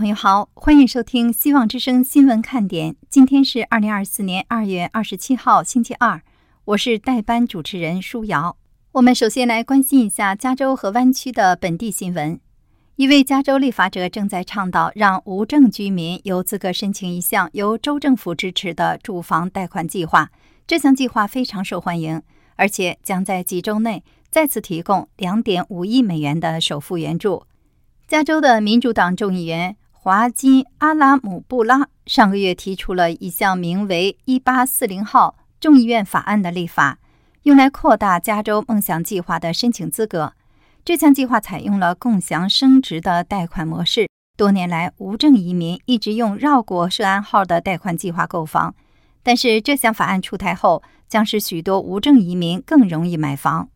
朋友好，欢迎收听《希望之声》新闻看点。今天是二零二四年二月二十七号，星期二。我是代班主持人舒瑶。我们首先来关心一下加州和湾区的本地新闻。一位加州立法者正在倡导让无证居民有资格申请一项由州政府支持的住房贷款计划。这项计划非常受欢迎，而且将在几周内再次提供两点五亿美元的首付援助。加州的民主党众议员。华金·阿拉姆布拉上个月提出了一项名为“一八四零号众议院法案”的立法，用来扩大加州梦想计划的申请资格。这项计划采用了共享升值的贷款模式。多年来，无证移民一直用绕过涉案号的贷款计划购房，但是这项法案出台后，将使许多无证移民更容易买房。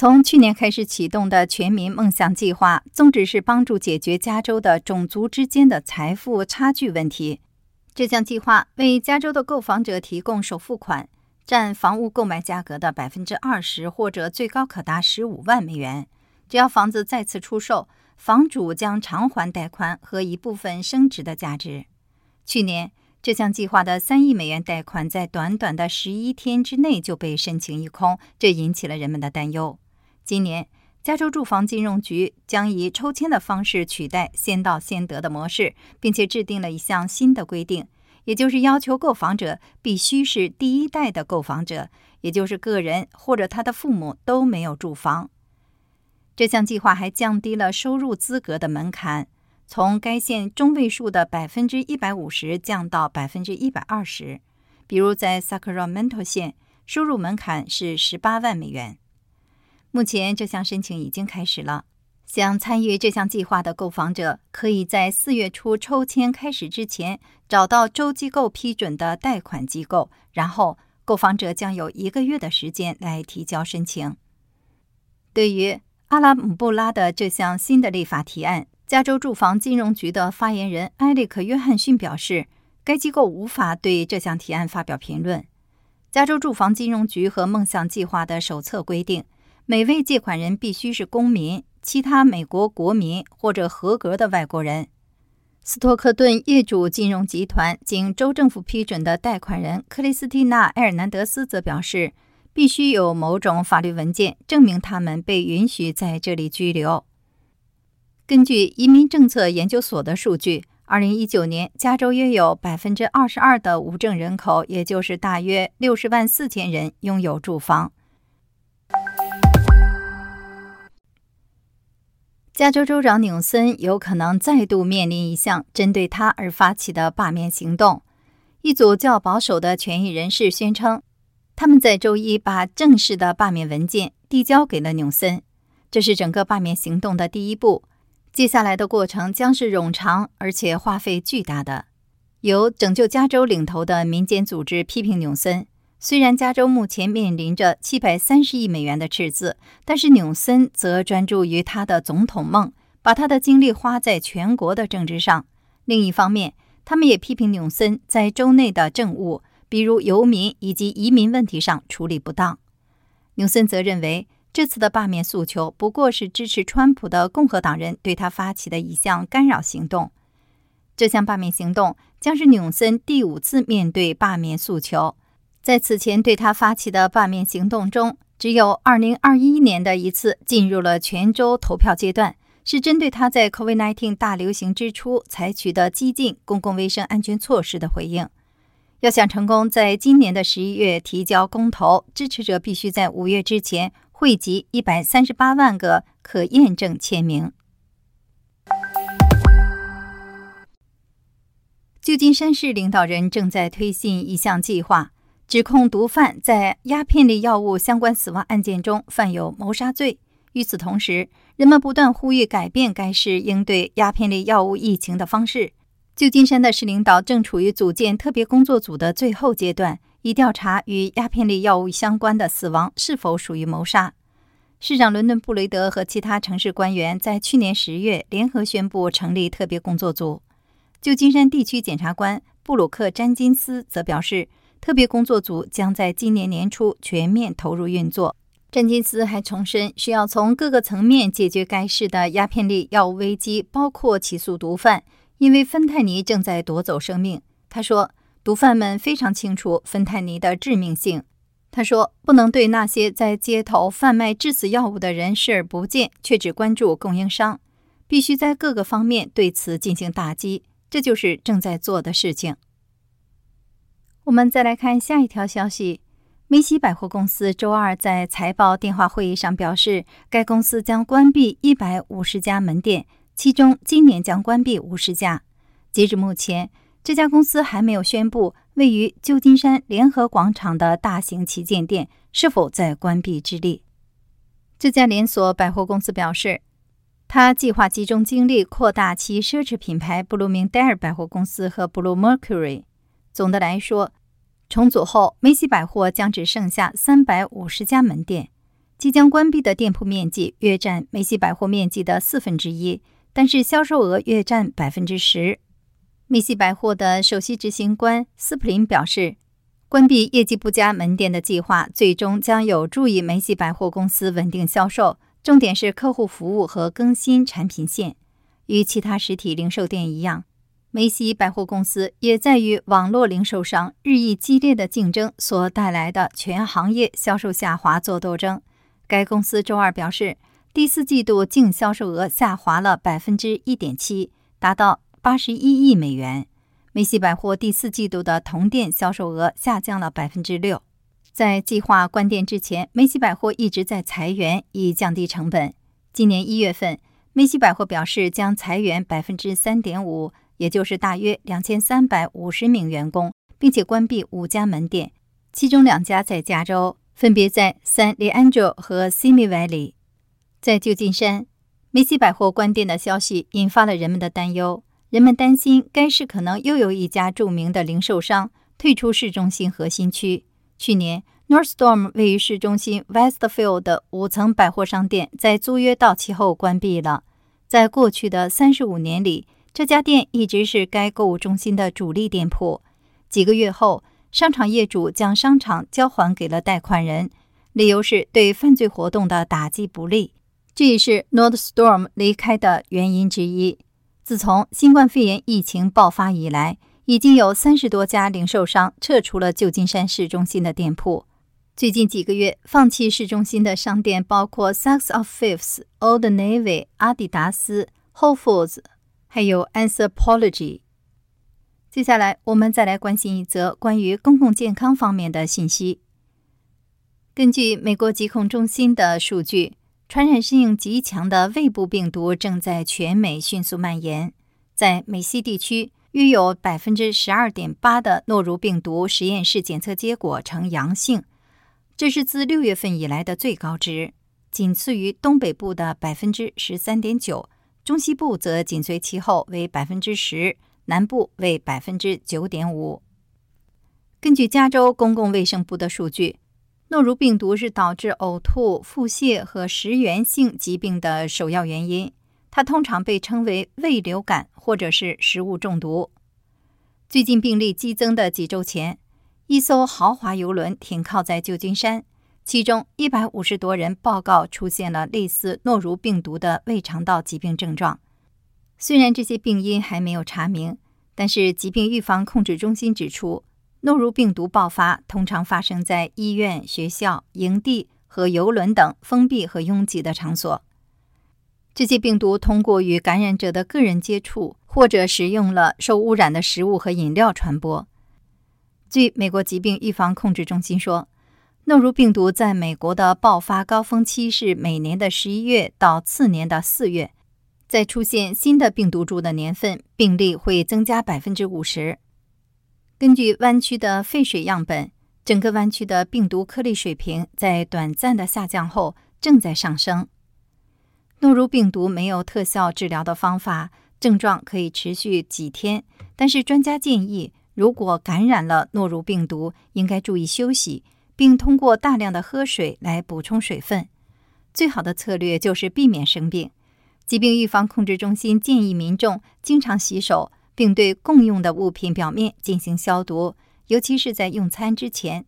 从去年开始启动的全民梦想计划，宗旨是帮助解决加州的种族之间的财富差距问题。这项计划为加州的购房者提供首付款，占房屋购买价格的百分之二十，或者最高可达十五万美元。只要房子再次出售，房主将偿还贷款和一部分升值的价值。去年，这项计划的三亿美元贷款在短短的十一天之内就被申请一空，这引起了人们的担忧。今年，加州住房金融局将以抽签的方式取代先到先得的模式，并且制定了一项新的规定，也就是要求购房者必须是第一代的购房者，也就是个人或者他的父母都没有住房。这项计划还降低了收入资格的门槛，从该县中位数的百分之一百五十降到百分之一百二十。比如在 Sacramento 县，收入门槛是十八万美元。目前这项申请已经开始了。想参与这项计划的购房者，可以在四月初抽签开始之前找到州机构批准的贷款机构，然后购房者将有一个月的时间来提交申请。对于阿拉姆布拉的这项新的立法提案，加州住房金融局的发言人埃里克·约翰逊表示，该机构无法对这项提案发表评论。加州住房金融局和梦想计划的手册规定。每位借款人必须是公民、其他美国国民或者合格的外国人。斯托克顿业主金融集团经州政府批准的贷款人克里斯蒂娜·埃尔南德斯则表示，必须有某种法律文件证明他们被允许在这里居留。根据移民政策研究所的数据，2019年加州约有22%的无证人口，也就是大约60万4千人拥有住房。加州州长纽森有可能再度面临一项针对他而发起的罢免行动。一组较保守的权益人士宣称，他们在周一把正式的罢免文件递交给了纽森。这是整个罢免行动的第一步。接下来的过程将是冗长而且花费巨大的。由拯救加州领头的民间组织批评纽森。虽然加州目前面临着七百三十亿美元的赤字，但是纽森则专注于他的总统梦，把他的精力花在全国的政治上。另一方面，他们也批评纽森在州内的政务，比如游民以及移民问题上处理不当。纽森则认为，这次的罢免诉求不过是支持川普的共和党人对他发起的一项干扰行动。这项罢免行动将是纽森第五次面对罢免诉求。在此前对他发起的罢免行动中，只有2021年的一次进入了全州投票阶段，是针对他在 COVID-19 大流行之初采取的激进公共卫生安全措施的回应。要想成功在今年的十一月提交公投，支持者必须在五月之前汇集138万个可验证签名。旧金山市领导人正在推进一项计划。指控毒贩在鸦片类药物相关死亡案件中犯有谋杀罪。与此同时，人们不断呼吁改变该市应对鸦片类药物疫情的方式。旧金山的市领导正处于组建特别工作组的最后阶段，以调查与鸦片类药物相关的死亡是否属于谋杀。市长伦敦·布雷德和其他城市官员在去年十月联合宣布成立特别工作组。旧金山地区检察官布鲁克·詹金斯则表示。特别工作组将在今年年初全面投入运作。詹金斯还重申，需要从各个层面解决该市的鸦片类药物危机，包括起诉毒贩，因为芬太尼正在夺走生命。他说，毒贩们非常清楚芬太尼的致命性。他说，不能对那些在街头贩卖致死药物的人视而不见，却只关注供应商。必须在各个方面对此进行打击，这就是正在做的事情。我们再来看下一条消息：梅西百货公司周二在财报电话会议上表示，该公司将关闭一百五十家门店，其中今年将关闭五十家。截至目前，这家公司还没有宣布位于旧金山联合广场的大型旗舰店是否在关闭之列。这家连锁百货公司表示。他计划集中精力扩大其奢侈品牌布鲁明戴尔百货公司和 Blue Mercury。总的来说，重组后，梅西百货将只剩下三百五十家门店，即将关闭的店铺面积约占梅西百货面积的四分之一，但是销售额约占百分之十。梅西百货的首席执行官斯普林表示，关闭业绩不佳门店的计划最终将有助于梅西百货公司稳定销售。重点是客户服务和更新产品线。与其他实体零售店一样，梅西百货公司也在与网络零售商日益激烈的竞争所带来的全行业销售下滑做斗争。该公司周二表示，第四季度净销售额下滑了百分之一点七，达到八十一亿美元。梅西百货第四季度的同店销售额下降了百分之六。在计划关店之前，梅西百货一直在裁员以降低成本。今年一月份，梅西百货表示将裁员百分之三点五，也就是大约两千三百五十名员工，并且关闭五家门店，其中两家在加州，分别在 San Leandro 和 Simi Valley。在旧金山，梅西百货关店的消息引发了人们的担忧。人们担心该市可能又有一家著名的零售商退出市中心核心区。去年，Northstorm 位于市中心 Westfield 的五层百货商店在租约到期后关闭了。在过去的三十五年里，这家店一直是该购物中心的主力店铺。几个月后，商场业主将商场交还给了贷款人，理由是对犯罪活动的打击不利。这也是 Northstorm 离开的原因之一。自从新冠肺炎疫情爆发以来，已经有三十多家零售商撤出了旧金山市中心的店铺。最近几个月，放弃市中心的商店包括 Saks of Fifth、Old Navy、阿迪达斯、Whole Foods，还有 Anthropology。接下来，我们再来关心一则关于公共健康方面的信息。根据美国疾控中心的数据，传染性极强的胃部病毒正在全美迅速蔓延，在美西地区。约有百分之十二点八的诺如病毒实验室检测结果呈阳性，这是自六月份以来的最高值，仅次于东北部的百分之十三点九，中西部则紧随其后为百分之十，南部为百分之九点五。根据加州公共卫生部的数据，诺如病毒是导致呕吐、腹泻和食源性疾病的首要原因。它通常被称为胃流感或者是食物中毒。最近病例激增的几周前，一艘豪华游轮停靠在旧金山，其中一百五十多人报告出现了类似诺如病毒的胃肠道疾病症状。虽然这些病因还没有查明，但是疾病预防控制中心指出，诺如病毒爆发通常发生在医院、学校、营地和游轮等封闭和拥挤的场所。这些病毒通过与感染者的个人接触，或者食用了受污染的食物和饮料传播。据美国疾病预防控制中心说，诺如病毒在美国的爆发高峰期是每年的十一月到次年的四月。在出现新的病毒株的年份，病例会增加百分之五十。根据湾区的废水样本，整个湾区的病毒颗粒水平在短暂的下降后正在上升。诺如病毒没有特效治疗的方法，症状可以持续几天。但是专家建议，如果感染了诺如病毒，应该注意休息，并通过大量的喝水来补充水分。最好的策略就是避免生病。疾病预防控制中心建议民众经常洗手，并对共用的物品表面进行消毒，尤其是在用餐之前。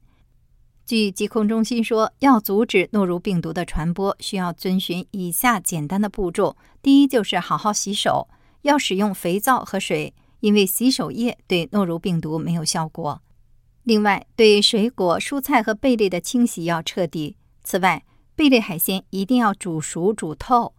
据疾控中心说，要阻止诺如病毒的传播，需要遵循以下简单的步骤：第一，就是好好洗手，要使用肥皂和水，因为洗手液对诺如病毒没有效果。另外，对水果、蔬菜和贝类的清洗要彻底。此外，贝类海鲜一定要煮熟、煮透。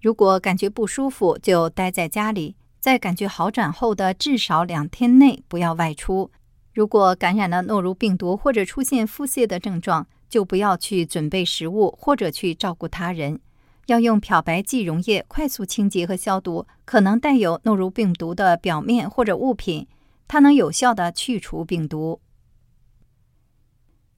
如果感觉不舒服，就待在家里，在感觉好转后的至少两天内不要外出。如果感染了诺如病毒或者出现腹泻的症状，就不要去准备食物或者去照顾他人。要用漂白剂溶液快速清洁和消毒可能带有诺如病毒的表面或者物品，它能有效的去除病毒。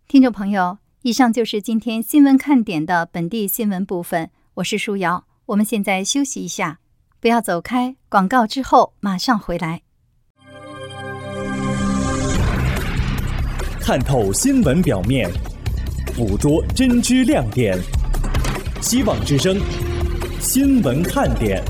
听众朋友，以上就是今天新闻看点的本地新闻部分，我是舒瑶。我们现在休息一下，不要走开。广告之后马上回来。看透新闻表面，捕捉真知亮点。希望之声，新闻看点。